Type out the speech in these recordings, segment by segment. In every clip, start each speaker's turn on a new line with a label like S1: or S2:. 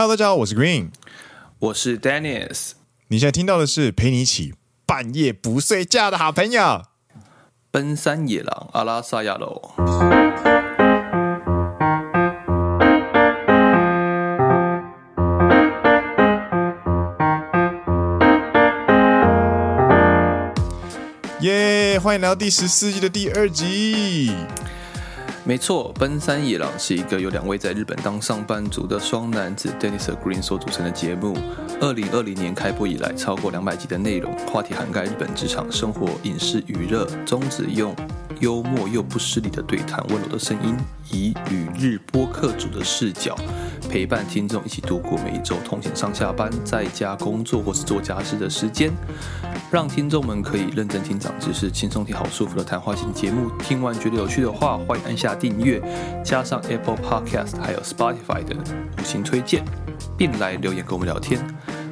S1: Hello，大家好，我是 Green，
S2: 我是 Dennis。
S1: 你现在听到的是陪你一起半夜不睡觉的好朋友——
S2: 奔山野狼阿拉萨亚罗。
S1: 耶！欢迎来到第十四季的第二集。
S2: 没错，奔山野狼是一个由两位在日本当上班族的双男子 Dennis Green 所组成的节目。二零二零年开播以来，超过两百集的内容，话题涵盖日本职场、生活、影视、娱乐，宗旨用幽默又不失礼的对谈，温柔的声音，以旅日播客主的视角陪伴听众一起度过每一周通勤上下班、在家工作或是做家事的时间，让听众们可以认真听长知识，轻松听好舒服的谈话型节目。听完觉得有趣的话，欢迎按下订阅，加上 Apple Podcast 还有 Spotify 的五星推荐，并来留言跟我们聊天。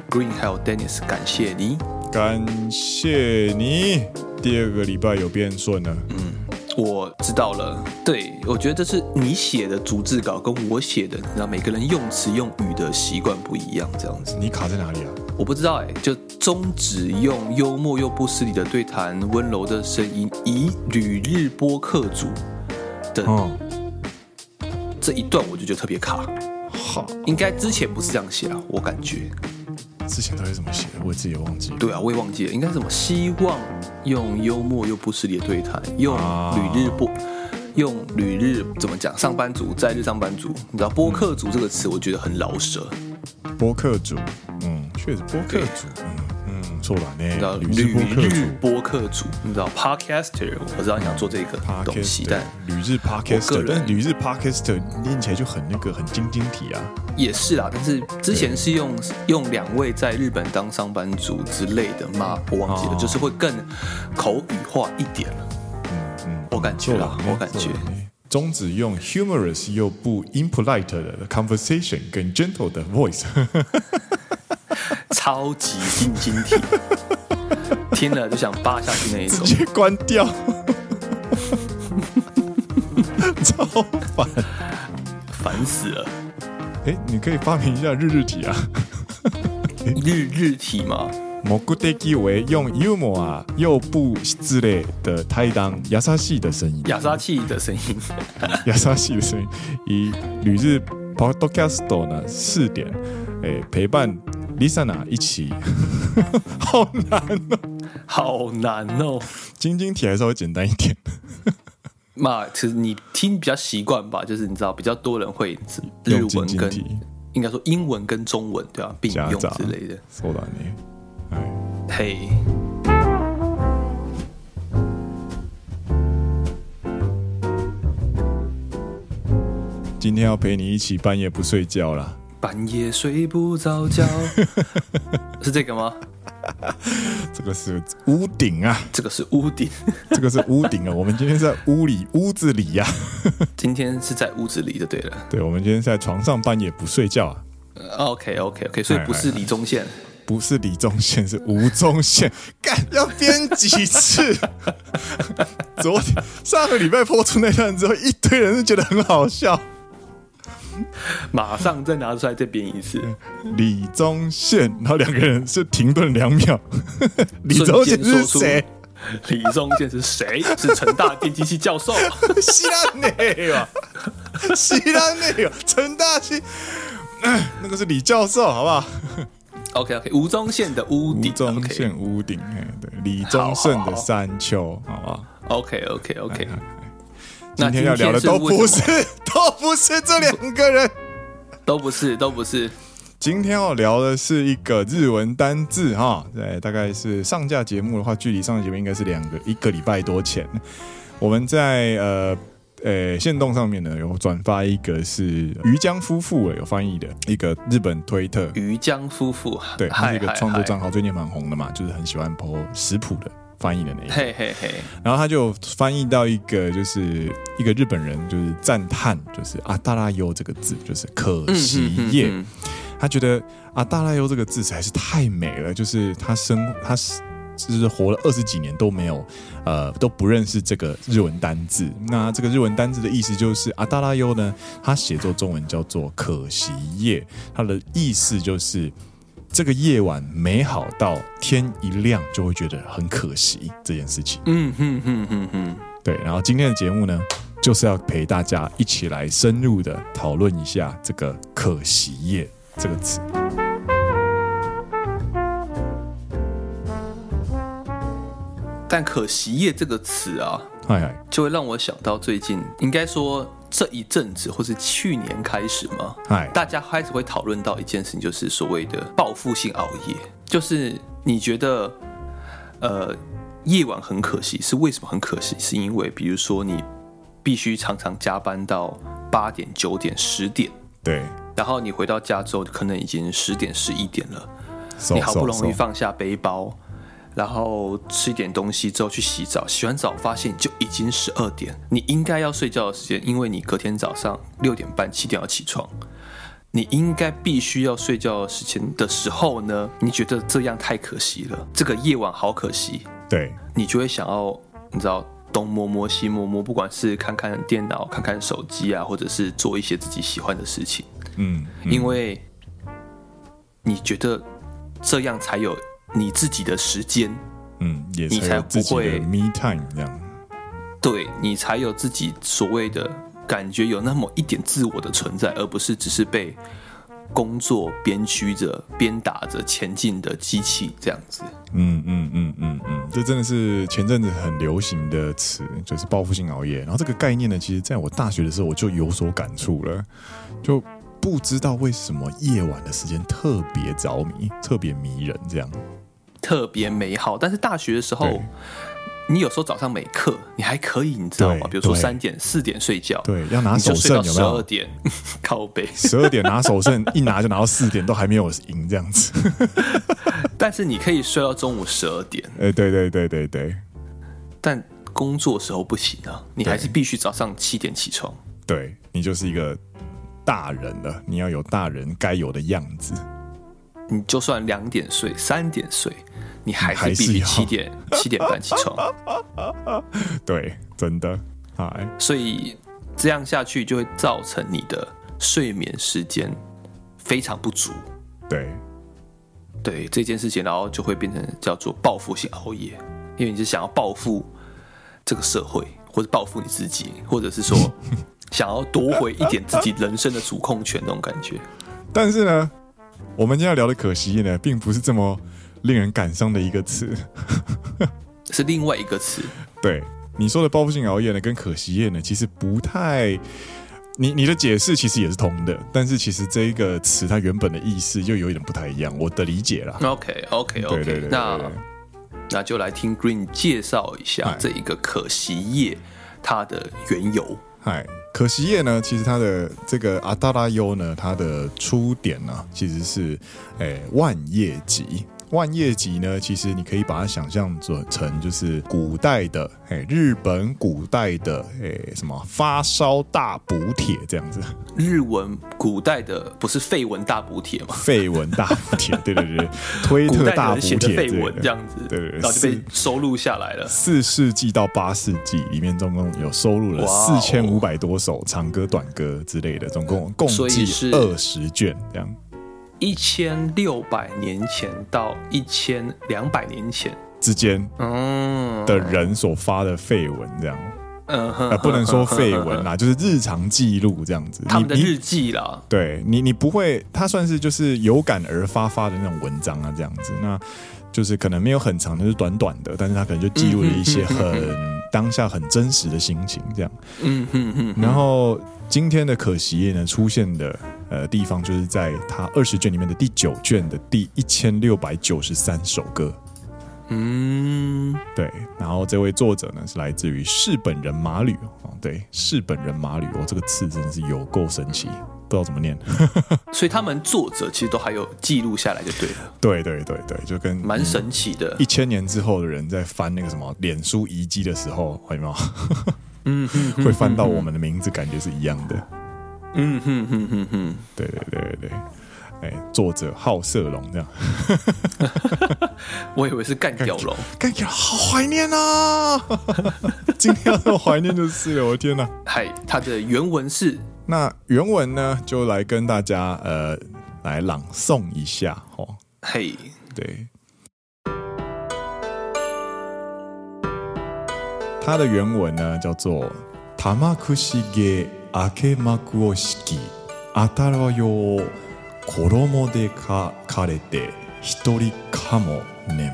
S2: Green 还有 Dennis，感谢你，
S1: 感谢你。第二个礼拜有变顺了，
S2: 嗯，我知道了。对，我觉得这是你写的逐字稿跟我写的，你知道每个人用词用语的习惯不一样，这样子。
S1: 你卡在哪里啊？
S2: 我不知道哎、欸，就终止用幽默又不失礼的对谈，温柔的声音，以旅日播客组的、哦、这一段，我就觉得特别卡。
S1: 好，
S2: 应该之前不是这样写啊，我感觉。
S1: 之前到底怎么写的？我自己也忘记了。
S2: 对啊，我也忘记了，应该是什么？希望用幽默又不失礼的对谈，用旅日播，啊、用旅日怎么讲？上班族在日上班族，你知道播客族这个词，我觉得很老舍。
S1: 播客族，嗯，确实播客族，嗯。错了呢，你知道
S2: 旅日播客主，你知道 podcaster，我知道你想做这个东西，但
S1: 旅日 podcaster，但旅日 podcaster 念起来就很那个很晶晶体啊。
S2: 也是啦，但是之前是用用两位在日本当上班族之类的吗？我忘记了，就是会更口语化一点了。嗯嗯，我感觉啦，我感觉
S1: 宗旨用 humorous 又不 impolite 的 conversation 跟 gentle 的 voice。
S2: 超级晶晶体，听了就想扒下去那一种。
S1: 直接关掉，超烦，
S2: 烦死了。
S1: 哎、欸，你可以发明一下日日体啊，
S2: 日日体吗？
S1: 目的为用幽默啊又不失礼的态度，优しい的声音，
S2: 优しい的声音，
S1: 优しい的声音，以旅日 Podcast 呢四点，哎、欸，陪伴。Listener 一起，好难哦，
S2: 好难哦。
S1: 晶晶体还稍微简单一点。
S2: 嘛，其实你听比较习惯吧，就是你知道比较多人会日文跟应该说英文跟中文对吧并用之类的。
S1: 说到你，哎，
S2: 嘿，
S1: 今天要陪你一起半夜不睡觉啦。
S2: 半夜睡不着觉，是这个吗？
S1: 这个是屋顶啊，
S2: 这个是屋顶，
S1: 这个是屋顶啊。我们今天在屋里，屋子里呀、啊。
S2: 今天是在屋子里就对了。
S1: 对，我们今天在床上半夜不睡觉啊。
S2: OK OK OK，所以不是李宗宪，
S1: 不是李宗宪，是吴宗宪。干，要编几次？昨天上个礼拜播出那段之后，一堆人是觉得很好笑。
S2: 马上再拿出来再编一次。
S1: 李宗宪，然后两个人是停顿两秒。李宗宪是谁？
S2: 李宗宪是谁？是成大电机系教授。
S1: 西拉内啊，西拉内啊，成大系。那个是李教授，好不好
S2: ？OK OK，吴宗宪的屋顶。吴
S1: 宗宪屋顶，哎对，李宗盛的山丘，好不好
S2: ？OK OK OK。
S1: 今天要聊的都不是，都不是这两个人，
S2: 都不是，都不是。
S1: 今天要聊的是一个日文单字哈，对，大概是上架节目的话，距离上架节目应该是两个一个礼拜多前。我们在呃呃线动上面呢有转发一个是于江夫妇有翻译的一个日本推特，
S2: 于江夫妇，
S1: 对，他是一个创作账号，最近蛮红的嘛，就是很喜欢 po 食谱的。翻译的那个，
S2: 嘿嘿嘿，
S1: 然后他就翻译到一个，就是一个日本人，就是赞叹，就是阿达拉优这个字，就是可惜耶。他觉得阿达拉优这个字实在是太美了，就是他生他是就是活了二十几年都没有，呃，都不认识这个日文单字。那这个日文单字的意思就是阿达拉优呢，它写作中文叫做可惜夜，它的意思就是这个夜晚美好到天一亮就会觉得很可惜这件事情。
S2: 嗯哼哼哼哼，
S1: 对。然后今天的节目呢，就是要陪大家一起来深入的讨论一下这个可惜夜这个词。
S2: 但“可惜夜”这个词啊，哎就会让我想到最近，应该说这一阵子，或是去年开始嘛，大家开始会讨论到一件事情，就是所谓的报复性熬夜。就是你觉得，呃，夜晚很可惜，是为什么很可惜？是因为比如说你必须常常加班到八点、九点、十点，
S1: 对，
S2: 然后你回到家之后，可能已经十点、十一点了，你好不容易放下背包。然后吃一点东西之后去洗澡，洗完澡发现就已经十二点，你应该要睡觉的时间，因为你隔天早上六点半七点要起床，你应该必须要睡觉的时间的时候呢，你觉得这样太可惜了，这个夜晚好可惜，
S1: 对，
S2: 你就会想要你知道东摸摸西摸摸，不管是看看电脑、看看手机啊，或者是做一些自己喜欢的事情，
S1: 嗯，嗯，
S2: 因为你觉得这样才有。你自己的时间，
S1: 嗯，也才不会 me time 这样，
S2: 对，你才有自己所谓的感觉，有那么一点自我的存在，而不是只是被工作鞭驱着、鞭打着前进的机器这样子。
S1: 嗯嗯嗯嗯嗯，这真的是前阵子很流行的词，就是报复性熬夜。然后这个概念呢，其实在我大学的时候我就有所感触了，就不知道为什么夜晚的时间特别着迷、特别迷人这样。
S2: 特别美好，但是大学的时候，你有时候早上没课，你还可以，你知道吗？比如说三点、四点睡觉，
S1: 对，要拿手胜，有没有？
S2: 十二点 靠背，
S1: 十二点拿手胜，一拿就拿到四点，都还没有赢这样子。
S2: 但是你可以睡到中午十二点，
S1: 哎，对对对对对。
S2: 但工作时候不行啊，你还是必须早上七点起床。
S1: 对，你就是一个大人了，你要有大人该有的样子。
S2: 你就算两点睡、三点睡。你还是必须七点七点半起床，
S1: 对，真的，
S2: 所以这样下去就会造成你的睡眠时间非常不足，
S1: 对，
S2: 对这件事情，然后就会变成叫做报复性熬夜，因为你是想要报复这个社会，或者报复你自己，或者是说 想要夺回一点自己人生的主控权那种感觉。
S1: 但是呢，我们今天要聊的可惜呢，并不是这么。令人感伤的一个词，
S2: 是另外一个词。
S1: 对你说的报复性熬夜呢，跟可惜夜呢，其实不太，你你的解释其实也是通的，但是其实这一个词它原本的意思又有一点不太一样，我的理解啦。
S2: OK OK OK，对对对对，那那就来听 Green 介绍一下这一个可惜夜它的缘由。
S1: 嗨，可惜夜呢，其实它的这个阿达拉优呢，它的出典呢，其实是诶、欸、万叶集。万叶集呢，其实你可以把它想象做成就是古代的哎，日本古代的哎什么发烧大补帖这样子。
S2: 日文古代的不是废文大补帖吗？
S1: 废文大补帖，对对对，推特大补帖
S2: 废文这样子，对对对，然后就被收录下来了。
S1: 四世纪到八世纪里面，总共有收录了四千五百多首长歌短歌之类的，总共共计二十卷这样。
S2: 一千六百年前到一千两百年前。
S1: 之间，嗯，的人所发的废文这样，嗯，呃，不能说废文啦，就是日常记录这样子，
S2: 他们的日记啦。
S1: 对你，你不会，它算是就是有感而发发的那种文章啊，这样子，那就是可能没有很长，就是短短的，但是他可能就记录了一些很当下很真实的心情，这样，嗯嗯嗯，然后今天的可惜夜呢出现的。呃，地方就是在他二十卷里面的第九卷的第一千六百九十三首歌。嗯，对。然后这位作者呢是来自于日本人马吕哦，对，日本人马吕哦，这个词真的是有够神奇，不知道怎么念。
S2: 所以他们作者其实都还有记录下来就对了。
S1: 对对对对，就跟
S2: 蛮神奇的。
S1: 一千年之后的人在翻那个什么脸书遗迹的时候，有没有？嗯，会翻到我们的名字，感觉是一样的。
S2: 嗯哼哼哼哼，
S1: 对对对对对，哎，作者好色龙这样。
S2: 我以为是干掉龙，
S1: 干掉好怀念啊！今天要怀念就是了，我的天哪！
S2: 嗨，它的原文是，
S1: 那原文呢，就来跟大家呃来朗诵一下哦。
S2: 嘿，
S1: 对。它的原文呢叫做“玉串げ明け幕を敷きあたらよ衣でかかれて一人かも眠”。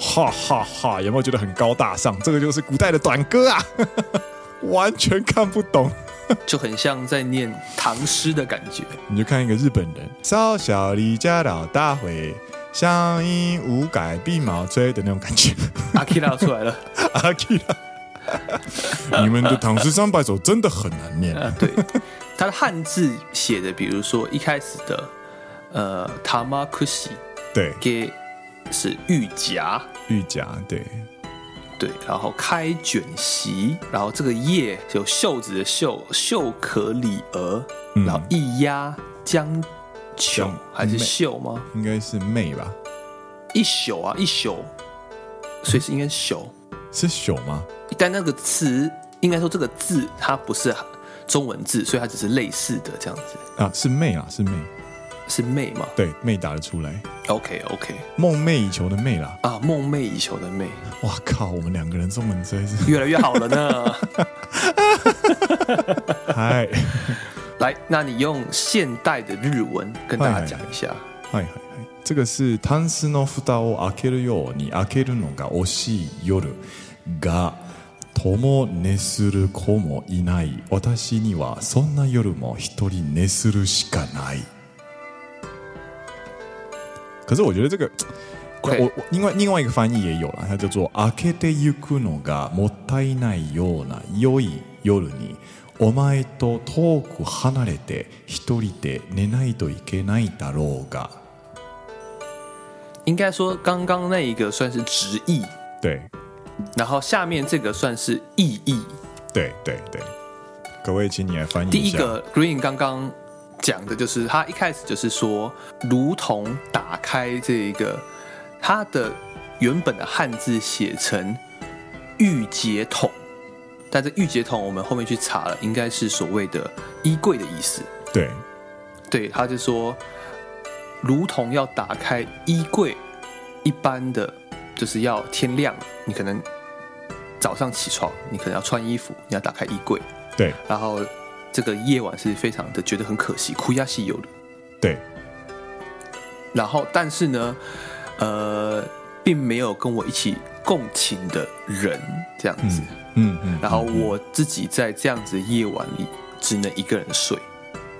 S1: 哈哈哈！有没有觉得很高大上？这个就是古代的短歌啊，完全看不懂，
S2: 就很像在念唐诗的感觉。
S1: 你就看一个日本人，少小离家老大回。乡音无改鬓毛衰的那种感觉，
S2: 阿基拉出来了，
S1: 阿基拉，你们的唐诗三百首真的很难念啊！
S2: 对，他的汉字写的，比如说一开始的呃，塔玛库西，
S1: 对，
S2: 给是玉夹，
S1: 玉夹，对，
S2: 对，然后开卷席，然后这个叶有袖子的袖，袖可里儿，然后一压将。袖还是袖吗？
S1: 应该是妹吧。
S2: 一宿啊，一宿，所以是应该是宿，
S1: 是宿吗？
S2: 但那个词应该说这个字它不是中文字，所以它只是类似的这样子
S1: 啊。是妹啊，是妹，
S2: 是妹吗？
S1: 对，妹打得出来。
S2: OK OK，
S1: 梦寐以求的妹啦。
S2: 啊，梦寐以求的妹。
S1: 哇靠，我们两个人中文真是
S2: 越来越好了呢。
S1: 嗨。
S2: 来，那你用现代的日文跟大家讲一下。
S1: 嗨嗨嗨，这个是タンスの盖を开けるように开けるのが惜しい夜が 共寝する子もいない私にはそんな夜も一人寝するしかない。可是我觉得这个.我我另外另外一个翻译也有了，它叫做开けてゆくのがもったいないような良い夜に。お前と远く离れて一人で寝ないといけないだろうが。
S2: 应该说，刚刚那一个算是直译，
S1: 对。
S2: 然后下面这个算是意义，
S1: 对对对。各位，请你来翻译一下。
S2: 第一个 Green 刚刚讲的就是，他一开始就是说，如同打开这一个，他的原本的汉字写成玉洁筒。但这玉洁筒，我们后面去查了，应该是所谓的衣柜的意思。
S1: 对，
S2: 对，他就说，如同要打开衣柜一般的，就是要天亮，你可能早上起床，你可能要穿衣服，你要打开衣柜。
S1: 对，
S2: 然后这个夜晚是非常的觉得很可惜，哭呀西有的。
S1: 对，
S2: 然后但是呢，呃，并没有跟我一起共情的人这样子。嗯
S1: 嗯嗯，
S2: 然后我自己在这样子夜晚里只能一个人睡。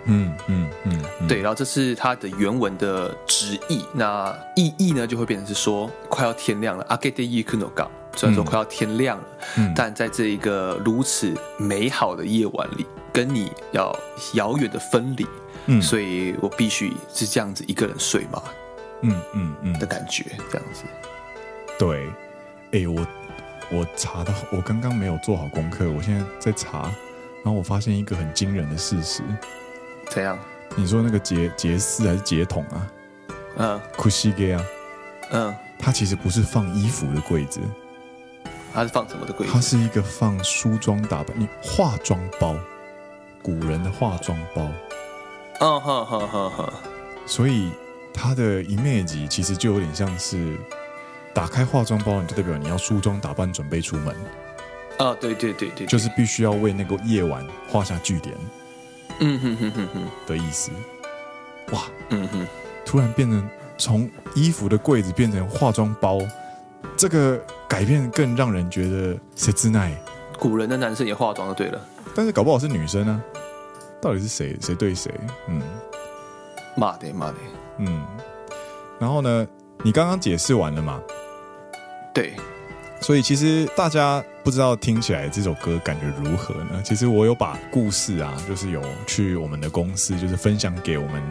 S1: 嗯嗯嗯，嗯
S2: 对，然后这是它的原文的直译，那意译呢就会变成是说快要天亮了。明けてゆくのが，虽然说快要天亮了，嗯、但在这一个如此美好的夜晚里，跟你要遥远的分离，嗯，所以我必须是这样子一个人睡嘛。
S1: 嗯嗯嗯的
S2: 感觉，这样子。
S1: 对，哎我。我查到，我刚刚没有做好功课，我现在在查，然后我发现一个很惊人的事实。
S2: 怎样？
S1: 你说那个杰杰斯还是杰筒啊？嗯，库西给啊？嗯，它其实不是放衣服的柜子，
S2: 它是放什么的柜子？
S1: 它是一个放梳妆打扮，你化妆包，古人的化妆包。
S2: 嗯哼哼哼哼。
S1: 所以它的 image 其实就有点像是。打开化妆包，你就代表你要梳妆打扮，准备出门。
S2: 啊，对对对对，
S1: 就是必须要为那个夜晚画下句点。
S2: 嗯哼哼哼哼
S1: 的意思。哇，
S2: 嗯哼，
S1: 突然变成从衣服的柜子变成化妆包，这个改变更让人觉得谁之奈？
S2: 古人的男生也化妆就对了，
S1: 但是搞不好是女生呢？到底是谁？谁对谁？嗯，
S2: 骂的骂的，
S1: 嗯，然后呢？你刚刚解释完了吗？
S2: 对，
S1: 所以其实大家不知道听起来这首歌感觉如何呢？其实我有把故事啊，就是有去我们的公司，就是分享给我们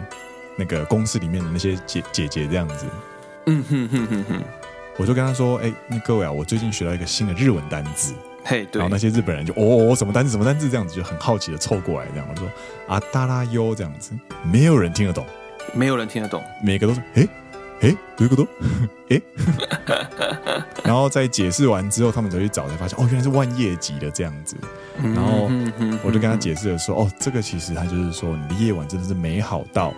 S1: 那个公司里面的那些姐姐姐这样子。
S2: 嗯哼哼哼哼，
S1: 我就跟他说：“哎，那各位啊，我最近学到一个新的日文单字。”
S2: 嘿，对。
S1: 然后那些日本人就哦哦，什么单字什么单字这样子，就很好奇的凑过来，这样我说啊达拉优这样子，没有人听得懂，
S2: 没有人听得懂，
S1: 每个都说诶诶，有一个都诶，然后在解释完之后，他们才去找，才发现哦，原来是万叶集的这样子。然后我就跟他解释了说，哦，这个其实他就是说，你的夜晚真的是美好到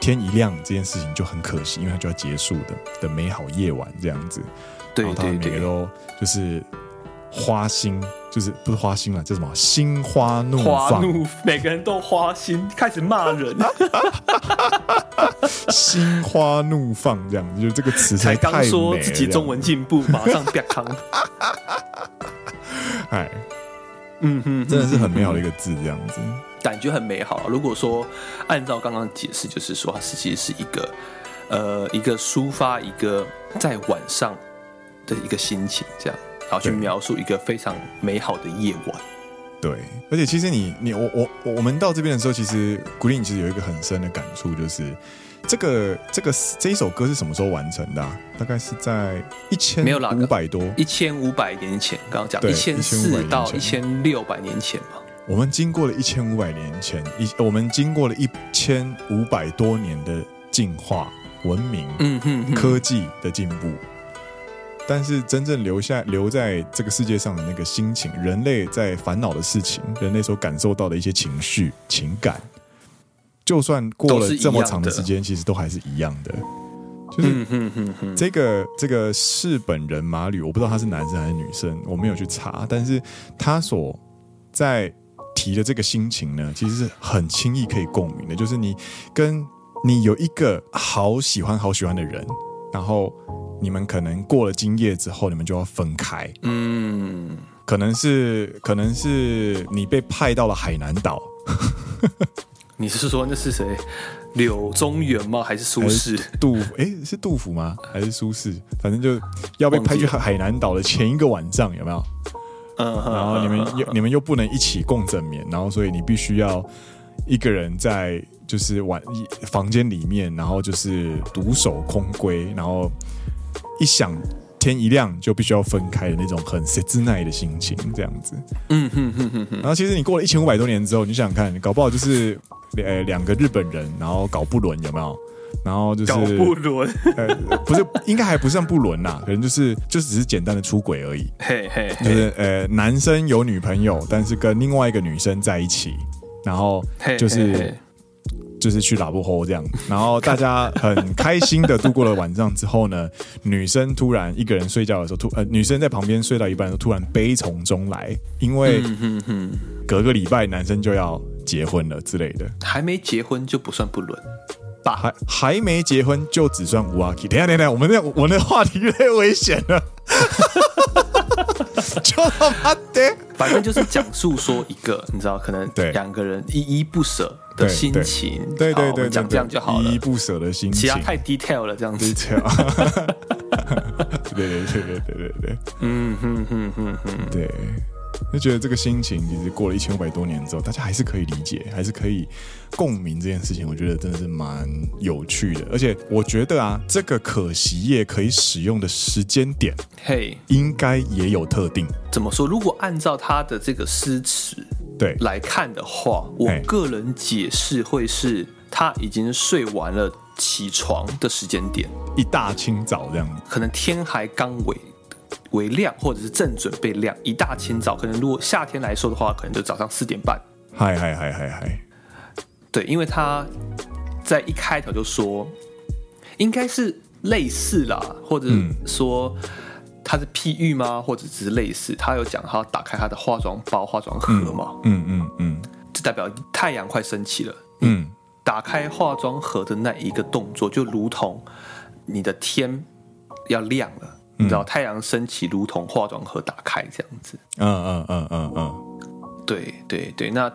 S1: 天一亮这件事情就很可惜，因为它就要结束的的美好夜晚这样子。
S2: 对，
S1: 然后他们每个都就是花心，就是不是花心了，叫什么？心花怒放，
S2: 每个人都花心，开始骂人，
S1: 心花怒放这样子，就是这个词
S2: 才刚说
S1: 自
S2: 己中文进步，马上变康，
S1: 哎。
S2: 嗯哼，
S1: 真的是很美好的一个字，这样子。
S2: 感觉很美好。如果说按照刚刚解释，就是说它是其实是一个呃一个抒发一个在晚上的一个心情，这样，然后去描述一个非常美好的夜晚。
S1: 对，而且其实你你我我我们到这边的时候，其实 Green 其实有一个很深的感触，就是。这个这个这一首歌是什么时候完成的啊？大概是在一千五百多，
S2: 一千五百年前。刚刚讲一千四到一千六百年前嘛。
S1: 我们经过了一千五百年前，一我们经过了一千五百多年的进化、文明、
S2: 嗯哼哼
S1: 科技的进步，但是真正留下留在这个世界上的那个心情，人类在烦恼的事情，人类所感受到的一些情绪、情感。就算过了这么长的时间，其实都还是一样的。就是这个这个是本人马吕，我不知道他是男生还是女生，我没有去查。但是他所在提的这个心情呢，其实是很轻易可以共鸣的。就是你跟你有一个好喜欢好喜欢的人，然后你们可能过了今夜之后，你们就要分开。
S2: 嗯，
S1: 可能是可能是你被派到了海南岛。
S2: 你是说那是谁？柳宗元吗？还是苏轼？
S1: 杜哎、欸，是杜甫吗？还是苏轼？反正就要被派去海南岛的前一个晚上，有没有？
S2: 嗯，
S1: 然后你们又你们又不能一起共枕眠，然后所以你必须要一个人在就是晚房间里面，然后就是独守空闺，然后一想。天一亮就必须要分开的那种很切奈的心情，这样子。
S2: 嗯哼哼哼哼。
S1: 然后其实你过了一千五百多年之后，你想想看，搞不好就是呃两个日本人，然后搞不伦有没有？然后就是
S2: 搞不伦，
S1: 呃不是，应该还不算不伦呐，可能就是就只是简单的出轨而已。
S2: 嘿嘿，
S1: 就是呃男生有女朋友，但是跟另外一个女生在一起，然后就是。就是去拉布吼这样，然后大家很开心的度过了晚上之后呢，女生突然一个人睡觉的时候，突呃女生在旁边睡到一半的时候，突然悲从中来，因为隔个礼拜男生就要结婚了之类的，
S2: 还没结婚就不算不伦吧？
S1: 还还没结婚就只算无阿 K。等下等下，我们那我那话题越来越危险了，就他妈的，
S2: 反正就是讲述说一个，你知道，可能两个人依依不舍。的心情，
S1: 对。对对，
S2: 讲这样就好了。
S1: 依依不舍的心情，
S2: 其他太 detail 了，这样子。
S1: detail，对对对对对对对，
S2: 嗯哼哼哼哼，
S1: 对，就觉得这个心情，其实过了一千五百多年之后，大家还是可以理解，还是可以共鸣这件事情。我觉得真的是蛮有趣的，而且我觉得啊，这个可惜液可以使用的时间点，
S2: 嘿，
S1: 应该也有特定。
S2: 怎么说？如果按照他的这个诗词。
S1: 对
S2: 来看的话，我个人解释会是他已经睡完了，起床的时间点，
S1: 一大清早这样，
S2: 可能天还刚微微亮，或者是正准备亮，一大清早，可能如果夏天来说的话，可能就早上四点半。
S1: 嗨嗨嗨嗨嗨，
S2: 对，因为他在一开头就说，应该是类似啦，或者说。嗯他是譬喻吗？或者只是类似？他有讲他要打开他的化妆包、化妆盒嘛？
S1: 嗯嗯嗯，这、
S2: 嗯、代表太阳快升起了。
S1: 嗯，
S2: 打开化妆盒的那一个动作，就如同你的天要亮了，嗯、你知道太阳升起，如同化妆盒打开这样子。
S1: 嗯嗯嗯嗯嗯，
S2: 对对对，那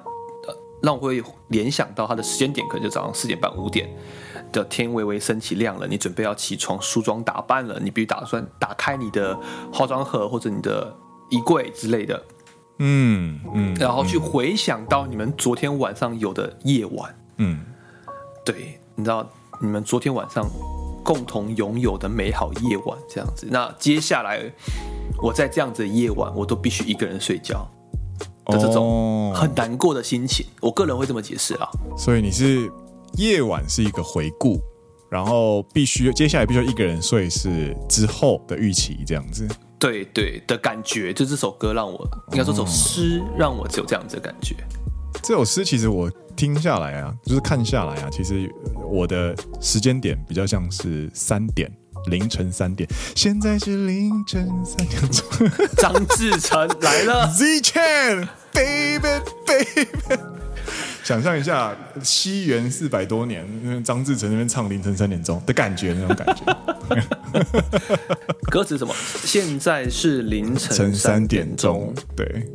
S2: 让我会联想到它的时间点，可能就早上四点半、五点。的天微微升起亮了，你准备要起床梳妆打扮了，你必须打算打开你的化妆盒或者你的衣柜之类的，
S1: 嗯嗯，
S2: 然后去回想到你们昨天晚上有的夜晚，
S1: 嗯，
S2: 对，你知道你们昨天晚上共同拥有的美好夜晚这样子。那接下来我在这样子的夜晚，我都必须一个人睡觉的这种很难过的心情，我个人会这么解释啊。
S1: 所以你是夜晚是一个回顾，然后必须接下来必须一个人睡是之后的预期这样子。
S2: 对对的感觉，就这首歌让我应该说这首诗让我只有这样子的感觉。
S1: 这首诗其实我听下来啊，就是看下来啊，其实我的时间点比较像是三点，凌晨三点。现在是凌晨三点钟。
S2: 张志成来了
S1: ，Z Chan baby baby。想象一下，西元四百多年，张志成那边唱凌晨三点钟的感觉，那种感觉。
S2: 歌词什么？现在是凌晨三点钟。
S1: 对。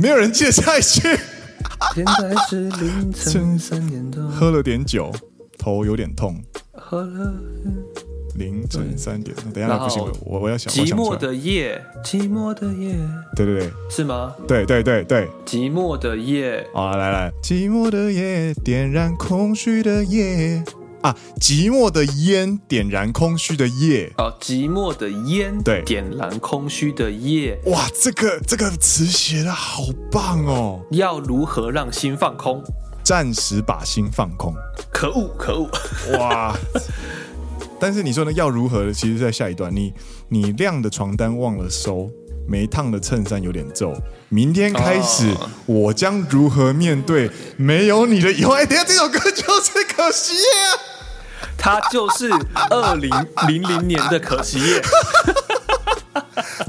S1: 没有人记得下一句。
S2: 现在是凌晨三点钟，
S1: 喝了点酒，头有点痛。
S2: 喝了。
S1: 凌晨三点，等一下不行，我我要想。
S2: 寂寞的夜，寂寞的夜。
S1: 对对对，
S2: 是吗？
S1: 对对对对。
S2: 寂寞的夜。
S1: 好，来来，寂寞的夜，点燃空虚的夜。啊！寂寞的烟点燃空虚的夜。
S2: 哦，寂寞的烟对，点燃空虚的夜。
S1: 哇，这个这个词写得好棒哦！
S2: 要如何让心放空？
S1: 暂时把心放空。
S2: 可恶，可恶！哇！
S1: 但是你说呢？要如何？其实，在下一段，你你晾的床单忘了收，没烫的衬衫有点皱。明天开始，哦、我将如何面对没有你的以后？哎，等下，这首歌就是可惜夜啊！
S2: 它就是二零零零年的可惜耶。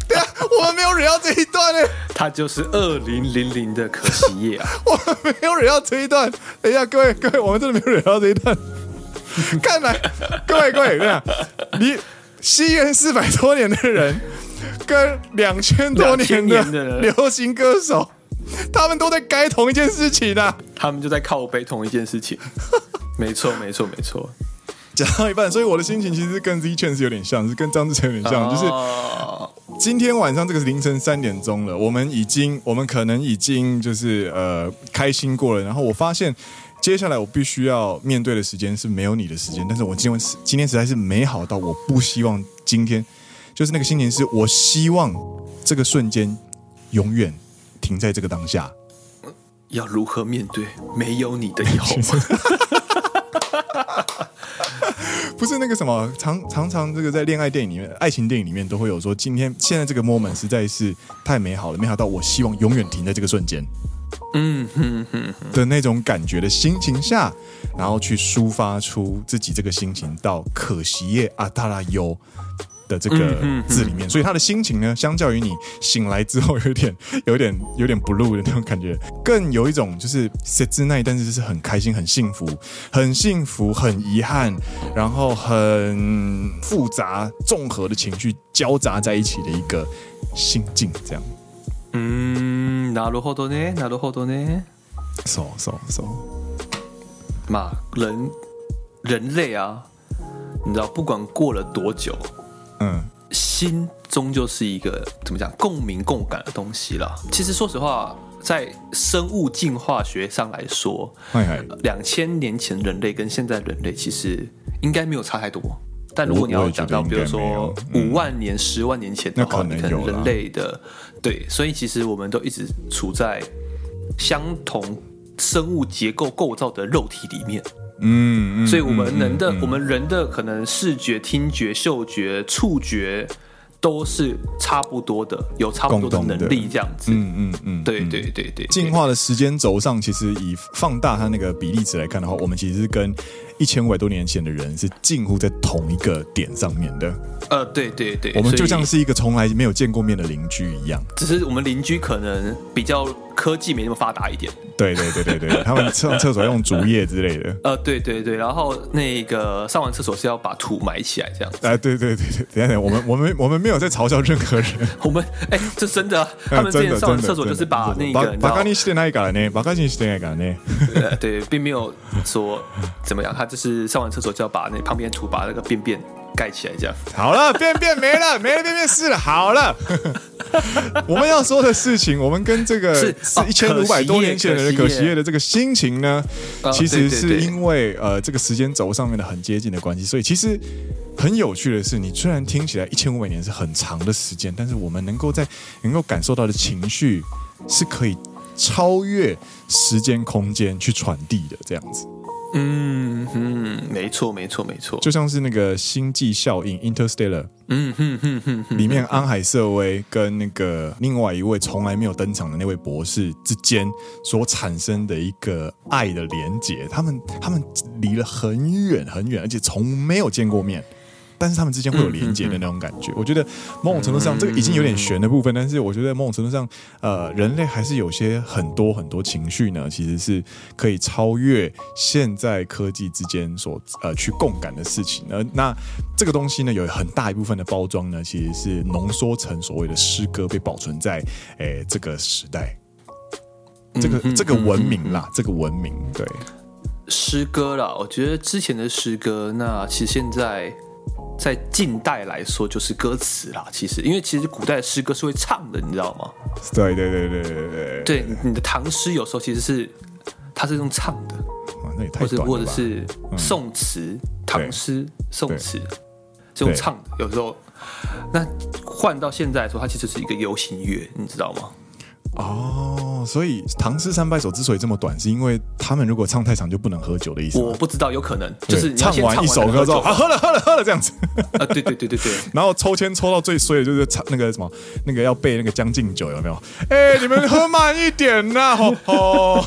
S1: 对啊，我们没有人要这一段呢。
S2: 它就是二零零零的可惜夜啊！
S1: 我们没有人要这一段。等一下，各位各位，我们真的没有人要这一段。看来，各位各位，你西元四百多年的人，跟两千多年的流行歌手，他们都在该同一件事情啊。
S2: 他们就在靠背同一件事情。没错，没错，没错。
S1: 讲到一半，所以我的心情其实跟 Z Chance 是有点像，是跟张志成有点像，就是今天晚上这个是凌晨三点钟了，我们已经，我们可能已经就是呃开心过了，然后我发现接下来我必须要面对的时间是没有你的时间，但是我今天今天实在是美好到我不希望今天就是那个心情是我希望这个瞬间永远停在这个当下，
S2: 要如何面对没有你的以后？
S1: 不是那个什么，常常常这个在恋爱电影里面、爱情电影里面都会有说，今天现在这个 moment 实在是太美好了，美好到我希望永远停在这个瞬间，嗯哼哼的那种感觉的心情下，然后去抒发出自己这个心情到可惜耶阿达拉优。的这个字里面，所以他的心情呢，相较于你醒来之后有点、有点、有点 blue 的那种感觉，更有一种就是切ない，但是是很开心、很幸福、很幸福、很遗憾，然后很复杂、综合的情绪交杂在一起的一个心境，这样。
S2: 嗯，なるほどね，なるほどね。
S1: so so so，
S2: 嘛，人人类啊，你知道，不管过了多久。 嗯，心终究是一个怎么讲共鸣共感的东西了。其实说实话，在生物进化学上来说，两千年前人类跟现在人类其实应该没有差太多。但如果你要讲到，比如说五万年、十万年前的话，可能人类的对，所以其实我们都一直处在相同生物结构构造的肉体里面。嗯，所以我们人的、嗯嗯、我们人的可能视觉、听觉、嗅觉、触觉都是差不多的，有差不多的能力这样子。嗯嗯嗯，对对对对，对。
S1: 进化的时间轴上，其实以放大它那个比例值来看的话，我们其实是跟一千五百多年前的人是近乎在同一个点上面的。
S2: 呃，对对对，
S1: 我们就像是一个从来没有见过面的邻居一样。
S2: 只是我们邻居可能比较科技没那么发达一点。
S1: 对对对对对，他们上厕所用竹叶之类的。
S2: 呃，对对对，然后那个上完厕所是要把土埋起来这样子。
S1: 哎，对对对对，等下等下，我们我们我们没有在嘲笑任何人。
S2: 我们哎，这真的，他们之前上完厕所就是把那
S1: 个。
S2: 对，并没有说怎么样，他就是上完厕所就要把那旁边土把那个便便。盖起来这样
S1: 好了，便便没了，没了便便是了，好了。我们要说的事情，我们跟这个是一千五百多年前的可惜叶的这个心情呢，其实是因为呃这个时间轴上面的很接近的关系，所以其实很有趣的是，你虽然听起来一千五百年是很长的时间，但是我们能够在能够感受到的情绪是可以超越时间空间去传递的，这样子。
S2: 嗯嗯，没错没错没错，
S1: 就像是那个星际效应 （Interstellar），嗯哼哼哼，里面安海瑟薇跟那个另外一位从来没有登场的那位博士之间所产生的一个爱的连结，他们他们离了很远很远，而且从没有见过面。但是他们之间会有连接的那种感觉，我觉得某种程度上这个已经有点悬的部分，但是我觉得某种程度上，呃，人类还是有些很多很多情绪呢，其实是可以超越现在科技之间所呃去共感的事情。而那这个东西呢，有很大一部分的包装呢，其实是浓缩成所谓的诗歌，被保存在诶这个时代，这个这个文明啦，这个文明对。
S2: 诗歌啦，我觉得之前的诗歌，那其实现在。在近代来说，就是歌词啦。其实，因为其实古代的诗歌是会唱的，你知道吗？
S1: 对对对对对对。
S2: 对，你的唐诗有时候其实是，它是用唱的。或者或者是宋词、唐诗、宋词，这种唱的。有时候，那换到现在来说，它其实是一个流行乐，你知道吗？
S1: 哦，所以唐诗三百首之所以这么短，是因为他们如果唱太长就不能喝酒的意思。
S2: 我不知道，有可能就是
S1: 唱完一首歌之后，啊，喝了喝了喝了这样子。
S2: 啊，对对对对对。
S1: 然后抽签抽到最衰的就是唱那个什么，那个要背那个《将进酒》，有没有？哎，你们喝慢一点呐！吼吼。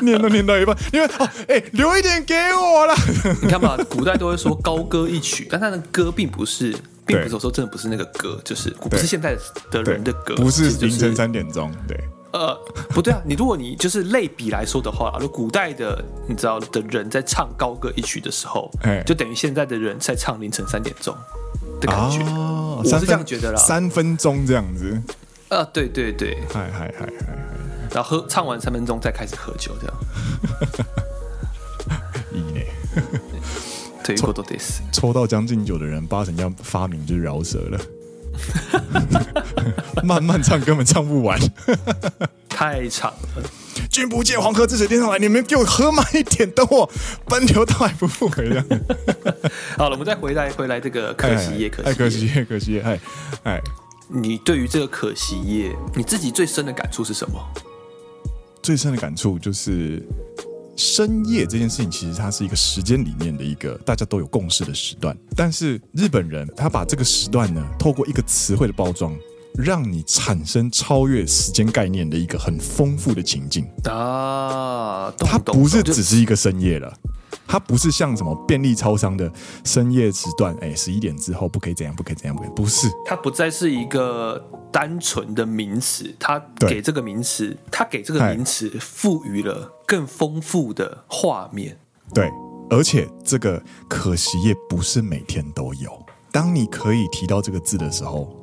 S1: 念都念到一半，因为哦，哎，留一点给我了。
S2: 你看嘛，古代都会说高歌一曲，但他的歌并不是。并不是说真的不是那个歌，就是不是现在的人的歌，
S1: 不是凌晨三点钟，对，
S2: 呃，不对啊，你如果你就是类比来说的话，如果古代的你知道的人在唱高歌一曲的时候，就等于现在的人在唱凌晨三点钟的感觉，我是这样觉得啦，
S1: 三分钟这样子，
S2: 呃，对对对，
S1: 嗨嗨嗨嗨，
S2: 然后喝唱完三分钟再开始喝酒这样，
S1: 一 年。
S2: 抽
S1: 抽到将近酒的人，八成要发明就是饶舌了。慢慢唱根本唱不完，
S2: 太长了。
S1: 君不见黄河之水天上来，你们给我喝慢一点，等我奔流到海不复回这样。
S2: 好了，我们再回来回来这个可惜夜，可惜夜，
S1: 可惜夜，可惜夜。哎哎，
S2: 你对于这个可惜夜，你自己最深的感触是什么？
S1: 最深的感触就是。深夜这件事情，其实它是一个时间里面的一个大家都有共识的时段。但是日本人他把这个时段呢，透过一个词汇的包装，让你产生超越时间概念的一个很丰富的情境啊。它不是只是一个深夜了。它不是像什么便利超商的深夜时段，哎，十一点之后不可以怎样，不可以怎样，不可以，不是。
S2: 它不再是一个单纯的名词，它给这个名词，它给这个名词赋予了更丰富的画面。
S1: 对，而且这个可惜也不是每天都有。当你可以提到这个字的时候，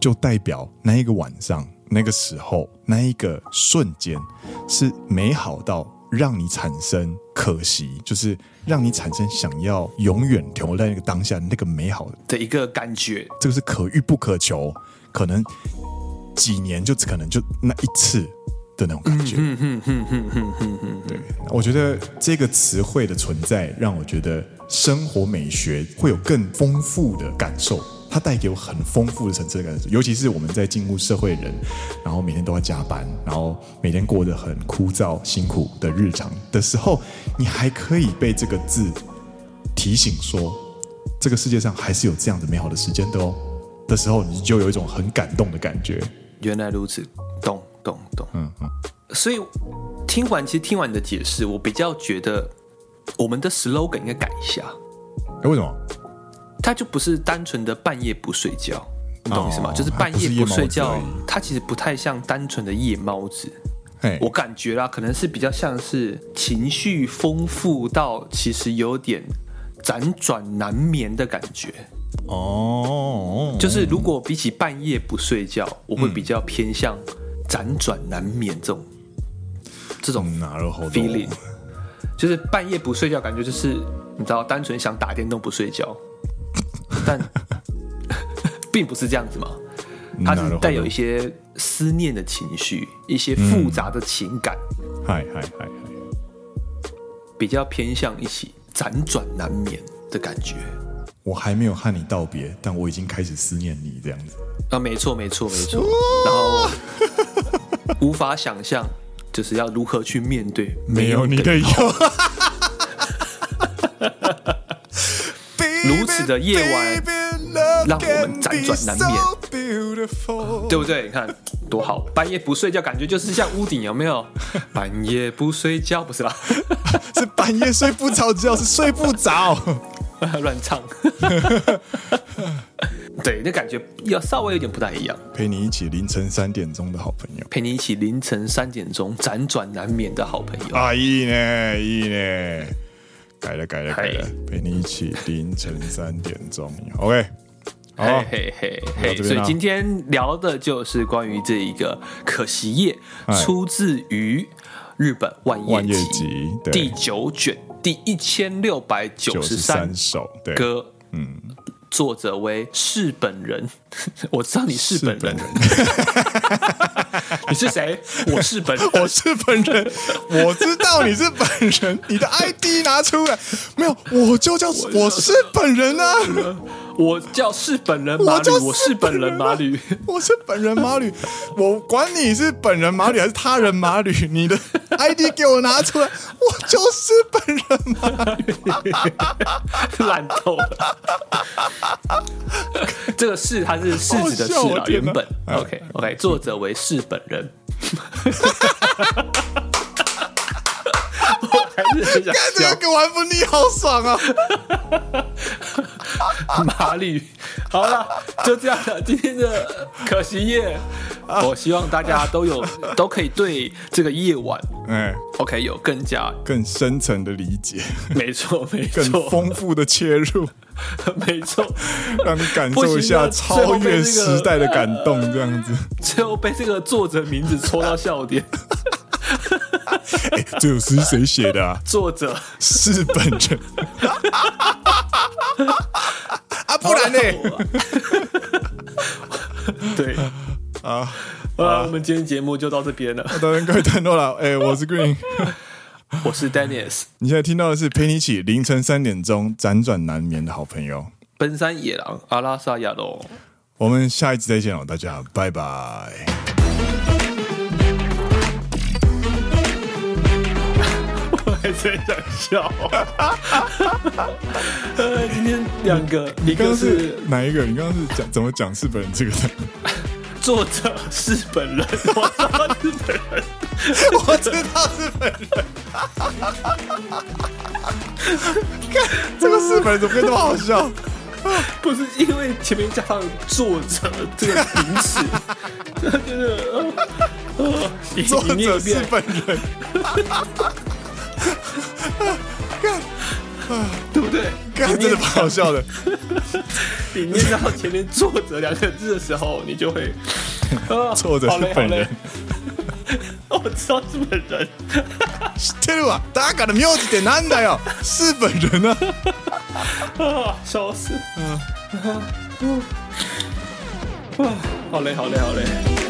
S1: 就代表那一个晚上、那个时候、那一个瞬间是美好到。让你产生可惜，就是让你产生想要永远停留在那个当下那个美好
S2: 的一个感觉。
S1: 这个是可遇不可求，可能几年就可能就那一次的那种感觉。嗯嗯嗯嗯嗯嗯。对，我觉得这个词汇的存在，让我觉得生活美学会有更丰富的感受。它带给我很丰富的层次感，尤其是我们在进入社会人，然后每天都要加班，然后每天过得很枯燥辛苦的日常的时候，你还可以被这个字提醒说，这个世界上还是有这样子美好的时间的哦。的时候，你就有一种很感动的感觉。
S2: 原来如此，懂懂懂，嗯嗯。所以听完，其实听完你的解释，我比较觉得我们的 slogan 应该改一下。
S1: 哎，为什么？
S2: 它就不是单纯的半夜不睡觉，你懂意思吗？哦、就是半夜不睡觉，它其实不太像单纯的夜猫子。我感觉啦，可能是比较像是情绪丰富到其实有点辗转难眠的感觉。哦，就是如果比起半夜不睡觉，我会比较偏向辗转难眠这种、嗯、这种 feeling。就是半夜不睡觉，感觉就是你知道，单纯想打电动不睡觉。但 并不是这样子嘛，它是带有一些思念的情绪，一些复杂的情感，
S1: 嗨嗨嗨，
S2: 比较偏向一起辗转难眠的感觉。
S1: 我还没有和你道别，但我已经开始思念你这样子。
S2: 啊，没错没错没错。然后无法想象，就是要如何去面对
S1: 没有你的以后。
S2: 如此的夜晚，让我们辗转难眠，对不对？你看多好，半夜不睡觉，感觉就是像屋顶，有没有？半夜不睡觉，不是啦，
S1: 是半夜睡不着觉，是睡不着，
S2: 乱唱。对，那感觉要稍微有点不太一样。
S1: 陪你一起凌晨三点钟的好朋友，
S2: 陪你一起凌晨三点钟辗转难眠的好朋友。
S1: 啊，一呢，一呢。改了改了改了，陪你一起凌晨三点钟，OK，好，
S2: 嘿嘿嘿，所以今天聊的就是关于这一个可惜夜，出自于日本万叶集第九卷第一千六百九十三首歌，嗯。作者为是本人，我知道你是本人，你是谁？我是本人，
S1: 我是本人，我知道你是本人，你的 ID 拿出来，没有，我就叫我是本人啊。
S2: 我叫是本人马吕，我是本人马吕，
S1: 我是本人马吕，我管你是本人马吕还是他人马吕，你的 ID 给我拿出来，我就是本人马吕，
S2: 烂透了。这个是他是柿子的柿啊，原本。OK OK，作者为是本人。我还是很想
S1: 看这个玩不腻，好爽啊！
S2: 马吕，好了，就这样了。今天的可惜夜，我希望大家都有 都可以对这个夜晚，嗯，OK，有更加
S1: 更深层的理解。
S2: 没错，没错，
S1: 更丰富的切入，
S2: 没错，
S1: 让你感受一下超越时代的感动，这样子。
S2: 最后被这个作者名字戳到笑点。
S1: 哎，这首诗是谁写的啊？
S2: 作者
S1: 是本人。啊，不然呢？
S2: 对啊，好了，我们今天节目就到这边了。
S1: 到这边告一段落了。哎，我是 Green，
S2: 我是 Dennis。
S1: 你现在听到的是陪你一起凌晨三点钟辗转难眠的好朋友——
S2: 奔山野狼阿拉萨亚罗。
S1: 我们下一次再见哦，大家拜拜。
S2: 真想笑，呃，今天两个，你刚刚是
S1: 哪一个？你刚刚是讲怎么讲日本人这个的？
S2: 作者是本人，我知道日本人，
S1: 我知道日本人。看这个日本人怎么会那么好笑？
S2: 不是因为前面加上作者这个名词，就是呃，
S1: 作者是本人。看，啊，对不对？看，真的蛮好笑的。
S2: 你念到前面“作者”两个字的时候，你就会，
S1: 作者是本人。
S2: 我知道是本人。
S1: 知ってるわ。だから名字ってなんだよ。是本人啊。
S2: 啊，笑死。嗯，嗯，啊，好嘞，好嘞，好嘞。